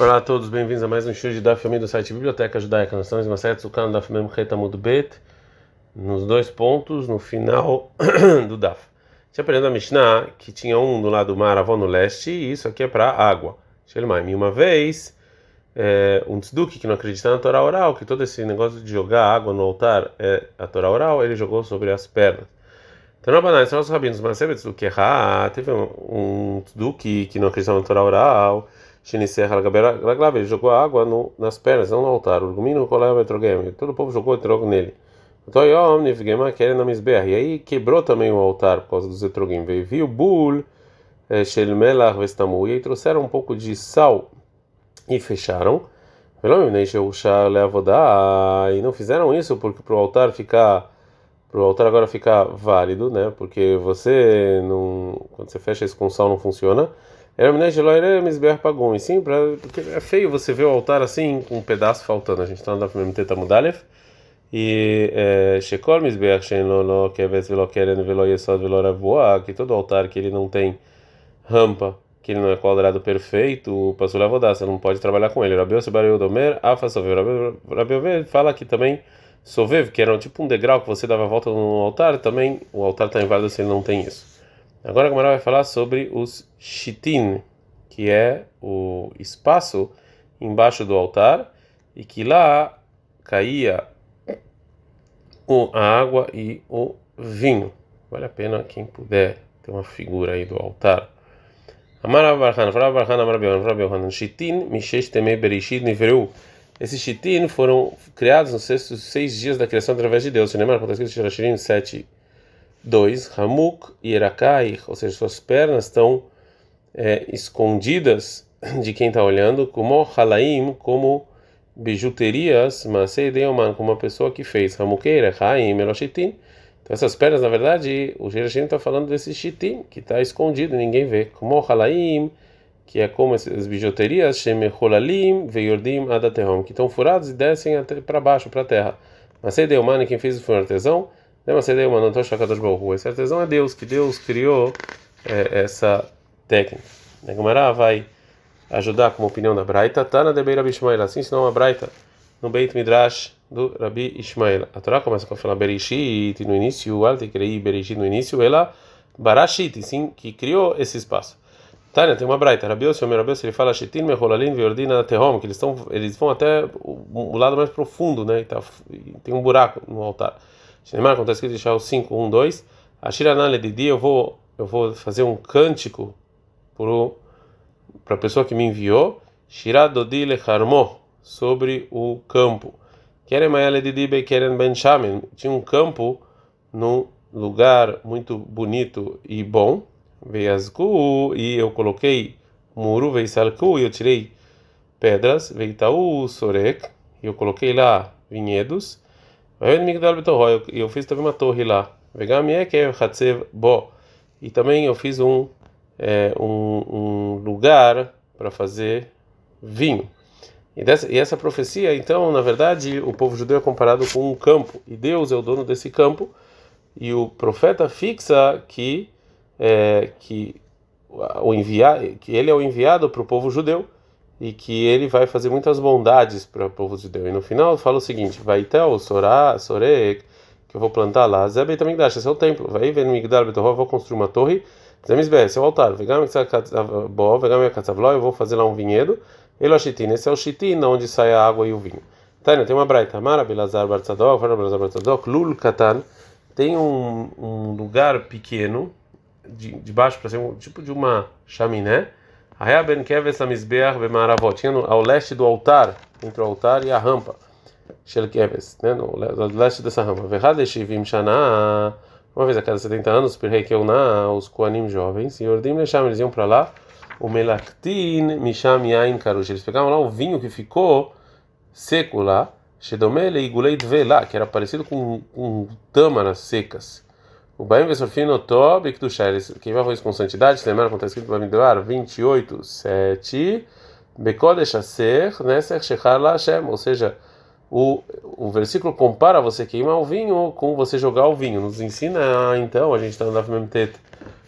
Olá a todos, bem-vindos a mais um show de Daf Yomi do site Biblioteca Judaica. Nós estamos em Maset Sukan Daf Mem Retamud Bet, nos dois pontos, no final do Daf. Tinha aprendido a Mishnah que tinha um do lado do mar, avó no leste, e isso aqui é para água. E uma vez, é, um tzeduk que não acredita na Torá oral, que todo esse negócio de jogar água no altar é a Torá oral, ele jogou sobre as pernas. Então, não são os rabinos, mas tzeduk teve um tzeduk que não acreditava na Torá oral, ele jogou água no, nas pernas, não no altar. O Gumino colava etrogem. Todo o povo jogou etrog nele. Então, e aí quebrou também o altar por causa dos etrogim. Veio bul, shelmelach vestamu. E aí trouxeram um pouco de sal e fecharam. E não fizeram isso porque para o altar ficar para o altar agora ficar válido, né? Porque você não quando você fecha isso com sal não funciona. E sim, pra, porque é feio você ver o altar assim, com um pedaço faltando. A gente está no Teta Mudalev. E Shekol Mizbeach Shen Lo Keves Velo Keren Velo Yesod Velo Ravoa, que todo altar que ele não tem rampa, que ele não é quadrado perfeito, passou a vodar, você não pode trabalhar com ele. Rabeu Sebareu Afa Sovev. Rabeu fala que também Sovev, que era tipo um degrau que você dava a volta no altar, também o altar está inválido se ele não tem isso. Agora a Gamara vai falar sobre os shitin, que é o espaço embaixo do altar e que lá caía a água e o vinho. Vale a pena quem puder ter uma figura aí do altar. Esses shitin foram criados nos seis dias da criação através de Deus. Você lembra? Aconteceu isso em Shirin 7 2. Hamuk e Erakai, ou seja, suas pernas estão é, escondidas de quem está olhando, como Halaim, como bijuterias, mas como uma pessoa que fez Hamukeira, Haim, Meloshitin. Então, essas pernas, na verdade, o Gerashim está falando desse chitim, que está escondido, ninguém vê. Como Halaim, que é como essas bijuterias, Shemeholalim, Veyordim, Adatehom, que estão furados e descem até para baixo, para a terra. Mas Deuman, quem fez foi um artesão. Esse artesão é Deus, que Deus criou é, essa técnica. A Gemara vai ajudar como opinião da Braita, tá na Debei Rabi Ishmael, assim senão a Braita no Beit Midrash do Rabi Ishmael. A Torá começa com a falar Bereshit no início, o Alte crei Bereshit no início, ela Barashit, sim, que criou esse espaço. Tânia, tem uma braita, o Rabios, ele fala Shitin, Meholalin, Veordina, Tehom, que eles estão, eles vão até o, o, lado mais profundo, né? Tá, tem um buraco no altar. Shneimar, como está escrito em Shaul 5, 1, 2, Ashiranale de dia eu vou, eu vou fazer um cântico para a pessoa que me enviou, Shiradodile Harmo, sobre o campo. Keremayale de Dibe Keren Ben Shamen, tinha um campo num lugar muito bonito e bom, Veiasku, e eu coloquei muro, Veisalku, e eu tirei pedras, Veitaú Sorek, e eu coloquei lá vinhedos, e eu fiz também uma torre lá. E também eu fiz um, é, um, um lugar para fazer vinho. E, dessa, e essa profecia, então, na verdade, o povo judeu é comparado com um campo. E Deus é o dono desse campo. E o profeta fixa que, é, que, o enviar, que ele é o enviado para o povo judeu e que ele vai fazer muitas bondades para o povo judeu. E no final fala o seguinte: vai ter o Sorá, Sorek, que eu vou plantar lá. Zebei também dá, esse é o templo. Vai ver no Migdal Betoró, vou construir uma torre. Zemizbe, esse é o altar. Vegam eu vou fazer lá um vinhedo. Elochitin, esse é o chitin, onde sai a água e o vinho. Tânia, tem uma braita. Mara Belazar Bartzadok, Fara Belazar Bartzadok, Lul Katan. Tem um, um lugar pequeno, de, de baixo para cima, tipo de uma chaminé ben Keves Amizbeach Bemaravot, tinha ao leste do altar, entre o altar e a rampa, Shel Keves, né, no leste dessa rampa. Verradeshivim Shana, uma vez a cada 70 anos, Pirrei Keuna, os Koanim jovens, e Ordim Lesham, eles iam para lá, o Melaktin Misham Yain Karush, eles pegavam lá o vinho que ficou seco lá, Shedomele e Gulei Dvela, que era parecido com, com tâmaras secas. O Baim Vesorfino Tob Ktusheres, quem vai fazer isso com santidade, se lembra quando está escrito no Bamidoar 28, 7, Bekodesh Aser, Neser Shechar La Hashem, ou seja, o, o versículo compara você queimar o vinho com você jogar o vinho. Nos ensina, então, a gente está no Daf Memtet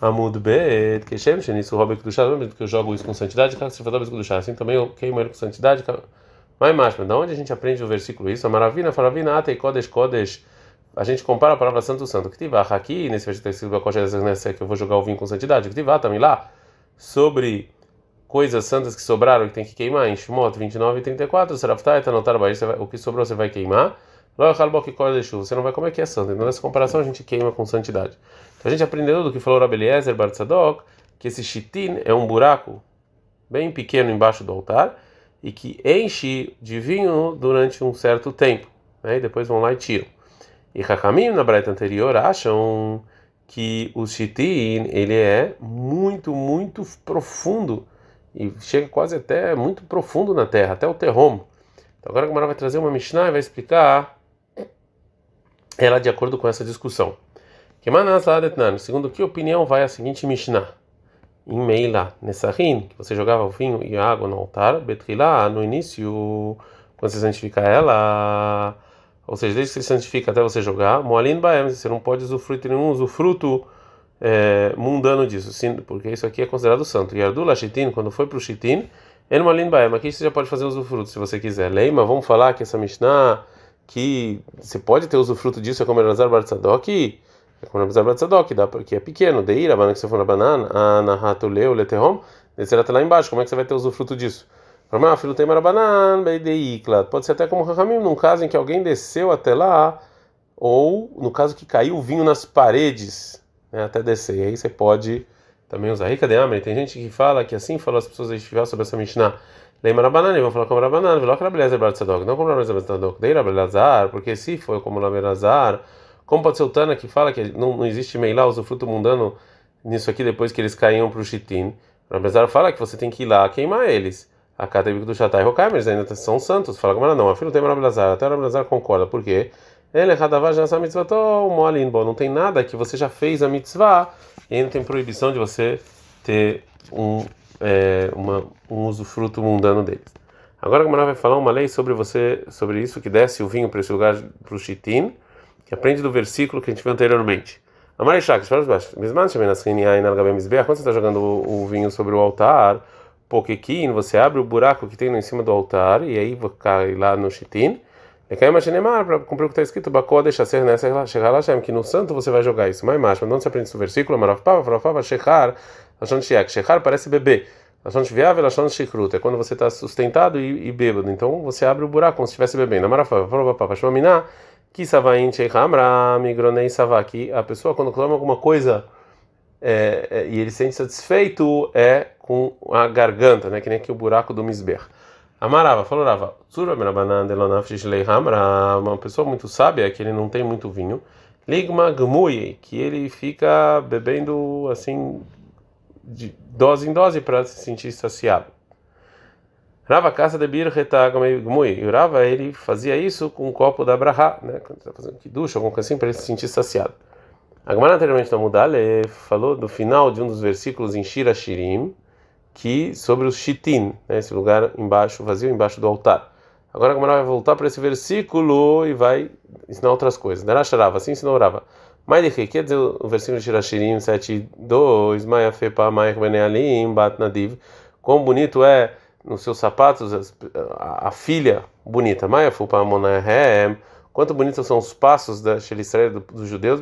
Amud Bet, que Shem, Shenisu Robek do Chá, que eu jogo isso com santidade, que se for do chá, assim também eu queimo ele com santidade. Mas mais, da onde a gente aprende o versículo isso? A maravilha, faravina, ate kodesh kodesh. A gente compara a palavra santo santo. Tiver aqui, nesse versículo que eu vou jogar o vinho com santidade. Tiver também lá, sobre coisas santas que sobraram que tem que queimar, em Shemot 29 e 34, Seraftai, anotar o que sobrou você vai queimar. Você não vai comer que é santo. Então, nessa comparação, a gente queima com santidade. Então, a gente aprendeu do que falou Rabeliezer Bartzadok, que esse chitin é um buraco bem pequeno embaixo do altar e que enche de vinho durante um certo tempo. Né? E depois vão lá e tiram. E Hakamim, na braita anterior, acham que o chitin ele é muito, muito profundo e chega quase até muito profundo na terra, até o terrom. Então agora a Gemara vai trazer uma Mishnah e vai explicar ela de acordo com essa discussão. Segundo que opinião vai a seguinte Mishnah? Em Meila, Nessahin, que você jogava o vinho e a água no altar, Betrilá, no início, quando você santifica ela, ou seja, desde que você santifica até você jogar, Moalin Baem, você não pode usufruir nenhum usufruto é, mundano disso, sim, porque isso aqui é considerado santo. E Ardula Shitin, quando foi para o Shitin, Elmalin Baem, aqui você já pode fazer usufruto se você quiser. Leima, vamos falar que essa Mishnah, que você pode ter usufruto disso, é como Elazar Bartzadok, é como Elazar Bartzadok, dá porque é pequeno. Deira, mas que você for na banana, Anahatuleu, Leterrom, descer até lá embaixo, como é que você vai ter usufruto disso? Filho tem marabanan, Pode ser até como Rahamim, num caso em que alguém desceu até lá, ou no caso que caiu o vinho nas paredes né, até descer. E aí você pode também usar. Rica de Amri, tem gente que fala que assim falou as pessoas estiver sobre essa Mishnah. Lembra banana, vão falar como Rabanana, viló Rabelezer Bartzadok, não como Rabelezer Bartzadok, dei Rabelazar, porque se foi como Rabelazar, como pode ser o Tana que fala que não, não existe meilá, fruto mundano nisso aqui depois que eles caíam para o Chitim. Rabelazar fala que você tem que ir lá queimar eles. A Katebic do Shatai Rokai, eles ainda são santos. Fala como não, a filho tem Rabelazar, até Rabelazar concorda, por quê? Ele não tem nada que você já fez a mitzvah e não tem proibição de você ter um, é, uma, um usufruto mundano deles. Agora a Gamara vai falar uma lei sobre você, sobre isso que desce o vinho para esse lugar, para o chitim, que aprende do versículo que a gente viu anteriormente. Amar Ishak, para baixo. Quando você está jogando o vinho sobre o altar, pokekin, você abre o buraco que tem em cima do altar e aí cai lá no chitim. É que para cumprir o que está escrito, Bakodesh Aser Neser Shechar Hashem, que no santo você vai jogar isso. Mas mais, onde você aprende esse versículo? Marafpava, Farafava, Shechar, Lashon Shiak. Shechar parece bebê. Lashon Shviav, Lashon Shikrut. É quando você está sustentado e, e bêbado. Então você abre o buraco como se estivesse bebendo. Marafava, Farafava, Shvaminá, Kisavain Shechamra, Migronei Savaki. A pessoa, quando clama alguma coisa é, é, e ele se sente satisfeito, é com a garganta, né? que nem aqui o buraco do Misber. Amarava, falou Rava, uma pessoa muito sábia, que ele não tem muito vinho, ligma gmui, que ele fica bebendo assim, de dose em dose para se sentir saciado. Rava casa de bir gmui, e Rava ele fazia isso com um copo da braha, né, quando está fazendo kiddush, alguma coisa assim, para ele se sentir saciado. A Gemara anteriormente na Mudale falou do final de um dos versículos em Shira Shirim, que sobre os chitin, né, esse lugar embaixo, vazio embaixo do altar. Agora a Gamara vai voltar para esse versículo e vai ensinar outras coisas. Darasharava, assim ensinou Rava. De quer dizer o versículo de Shirashirim 7:2, Maia fepa maia benealim bat nadiv. Quão bonito é nos seus sapatos a, a filha bonita. Maia fupa monahem. Quanto bonitos são os passos da Shelisrael dos judeus,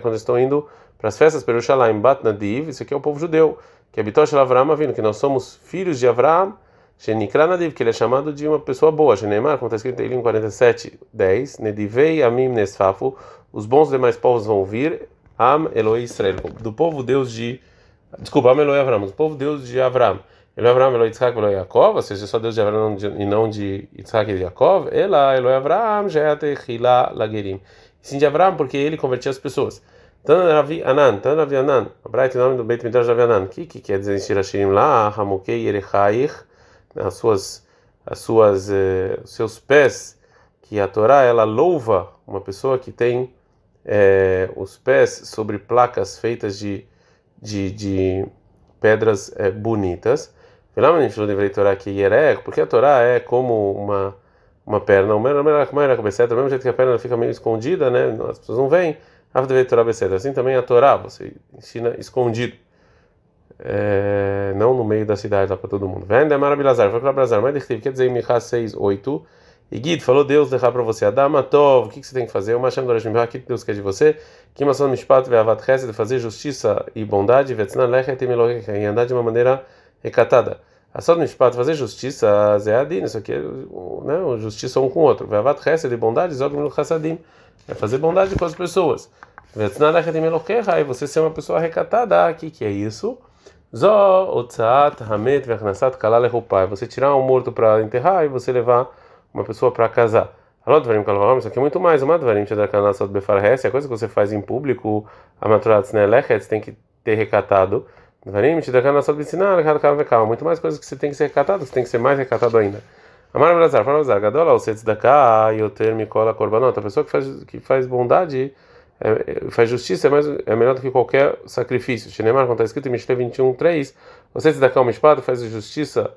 quando estão indo para as festas Perushalayim bat nadiv. Isso aqui é o povo judeu que habitou Shel vindo, que nós somos filhos de Avram, Shenikra Nadiv, que ele é chamado de uma pessoa boa. Sheneimar, como está escrito em Elim 47, 10, Nedivei Amim Nesfafu, os bons demais povos vão vir, Am Eloi Israel, do povo Deus de. Desculpa, Am Eloi Avram, do povo Deus de Avram. Eloi Avram, Eloi Yitzhak, Eloi Yaakov, ou seja, só Deus de Avram e não de Yitzhak e de Yaakov. Ela, Eloi Avram, Jeate Hila Lagerim. Sim de Avram, porque ele convertia as pessoas. Tana Ravi Anan, Tana Ravi Anan, Abraita o nome do Beit Midrash Ravi Anan. O que, que quer dizer em Shirashirim lá? Hamukei Yerechaich, as suas, as suas, eh, seus pés, que a Torá ela louva uma pessoa que tem eh, os pés sobre placas feitas de, de, de pedras bonitas. Porque a Torá é como uma uma perna, uma, uma, uma, uma cabeça, do mesmo jeito que a perna fica meio escondida, né? As pessoas não veem Beseda. Assim também a Torá, você ensina escondido. É, não no meio da cidade lá para todo mundo. Vem Demar Abilazar, foi para Abilazar, mas quer dizer Michá 6, 8. E Guido falou Deus deixar para você. Adama Tov, o que, que você tem que fazer? O Mashem Doresh Mimha, o que Deus quer de você? Que Mason Mishpat Ve'avat de fazer justiça e bondade, Vetznan Lechet e e andar de uma maneira recatada. A só Mishpat, fazer justiça, Zeadin, isso aqui é né, justiça um com o outro. Ve'avat Chesed, de bondade, Zog Milu Chassadim, é fazer bondade com as pessoas. Vetznan Lechet e você ser uma pessoa recatada, o que, que é isso? Zó, Otsaat, Hamet, Vechnasat, Kalale Você tirar um morto para enterrar e você levar uma pessoa para casar. Alô, Dvarim Kalvaram, isso aqui é muito mais. Uma Dvarim Shadakanassot Befarhes, é coisa que você faz em público, a Maturat Nelechet, tem que ter recatado. Muito mais coisas que você tem que ser recatado, você tem que ser mais recatado ainda. Amar Brazar, fala Brazar, Gadola, o Setzdaka, Yoter Mikola Korbanot, a pessoa que faz, que faz bondade, é, faz justiça, é, mais, é melhor do que qualquer sacrifício. Shinemar, quando está escrito em Mishle 21, 3, o Setzdaka, uma espada, faz justiça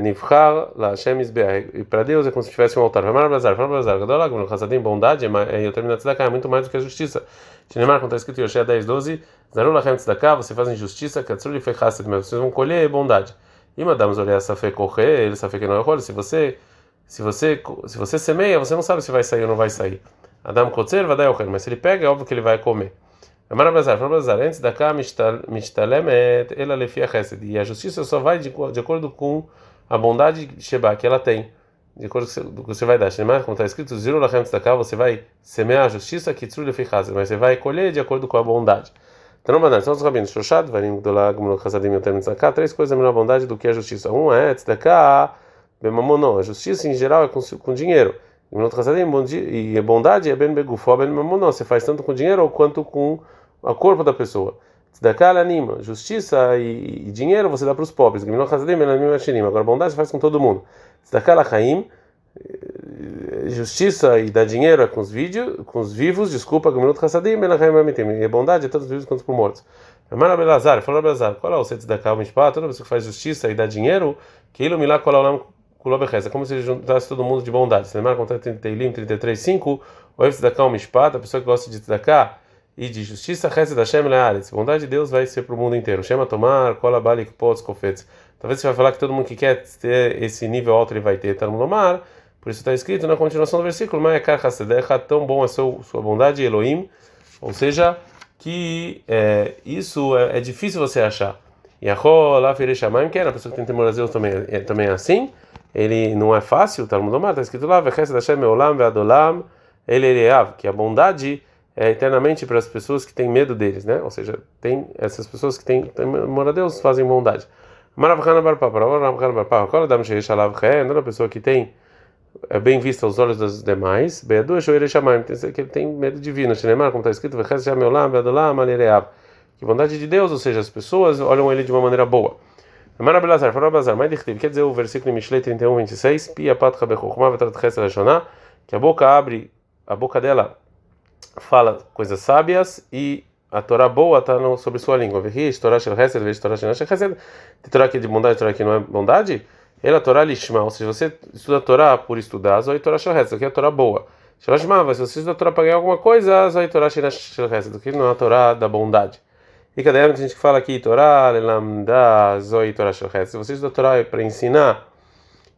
Nivchar la Hashem E para Deus é como se tivesse um altar. Vai Bazar, fala Bazar, Gadolag, no Hasadim, bondade, e eu termino a é muito mais do que a justiça. Shinemar, quando está escrito em Yoshé 10, 12, Zaru Lachem Tzedakah, você faz injustiça, Katsur e Fechasset, mas vocês vão colher bondade. E Madame Zolé Safé correr, ele Safé que não é se você se você se você semeia, você não sabe se vai sair ou não vai sair. Adam Kotzer vai dar mas se ele pega, é óbvio que ele vai comer. Amar Bazar, fala Bazar, antes da cá, Mishtalemet, ela lefia chesed. E a justiça só vai de, de acordo com a bondade Sheba que ela tem. De acordo com o que você vai dar. Shemar, como está escrito, Ziru Lachem cá, você vai semear a justiça, Kitsur lefia mas você vai colher de acordo com a bondade. Então, banal, são os rabinos, Shoshad, Varim, Dolag, Mulok, Hasadim, Yotem, Tzedakah, três coisas melhor bondade do que a justiça. Um é Tzedakah, Bemamonon. A justiça em geral é com, com dinheiro. E a bondade é Ben Begufó, Ben Mamonon. Você faz tanto com dinheiro quanto com o corpo da pessoa. Tzedakah anima, justiça e, e, dinheiro você dá para os pobres. Agora, bondade faz com todo mundo. Tzedakah lachaim, eh, justiça e dar dinheiro é com os vídeos, com os vivos, desculpa, e bondade é tanto os vivos quanto os mortos. Amar Abelazar, falou Abelazar, qual é o sete da calma toda pessoa que faz justiça e dá dinheiro, que ele milá colam é como se juntasse todo mundo de bondade. Você lembra contra 33, 33, 5, o Efes da calma a pessoa que gosta de tzedakah, e de justiça, Hesed Hashem Learetz. Bondade de Deus vai ser para o mundo inteiro. Chama tomar, cola balik pots kofetz. Talvez você vai falar que todo mundo que quer ter esse nível alto ele vai ter Talmud Por isso está escrito na continuação do versículo: Ma'ekar tão bom a sua, bondade, Elohim. Ou seja, que é, isso é, é, difícil você achar. Yahó, lá que era a pessoa que tem temor a Deus também, é, também é assim. Ele não é fácil, Talmud Lomar, está escrito lá: Vechesed Hashem Ve'adolam, Ele Ereav, que a bondade é, eternamente para as pessoas que têm medo deles, né? Ou seja, tem essas pessoas que têm temor a Deus fazem bondade. Maravachana barpá, maravachana barpá, qual dá é uma pessoa que tem é bem vista aos olhos dos demais, beadu shoire chamar, que ele tem medo divino, Shinemar, como está escrito, vechaz jameolam, beadolam, alereab. Que bondade de Deus, ou seja, as pessoas olham ele de uma maneira boa. Marabelazar, Farabazar, mais quer dizer o versículo em Mishlei 31, 26, Pia pat chabechokhma vetrat chesed que a boca abre, a boca dela fala coisas sábias e a Torá boa está sobre sua língua. Veja, Torá shel chesed, veja Torá shel chesed. Tem Torá aqui de bondade, Torá aqui não é bondade? Ela Torá lishma, ou seja, você estuda a Torá por estudar, zoi Torá shel chesed, aqui é a Torá boa. Shel mas se você estuda a Torá para ganhar alguma coisa, zoi Torá shel chesed, aqui não é a Torá da bondade. E cadê a gente que fala aqui Torá, lelamda, zoi Torá shel chesed. Se você estuda a Torá para ensinar,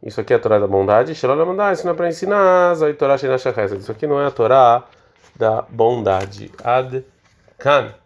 isso aqui é a Torá da bondade, shel lelamda, isso não é para ensinar, zoi Torá shel chesed. Isso aqui não é a Torá da bondade. Ad Kan.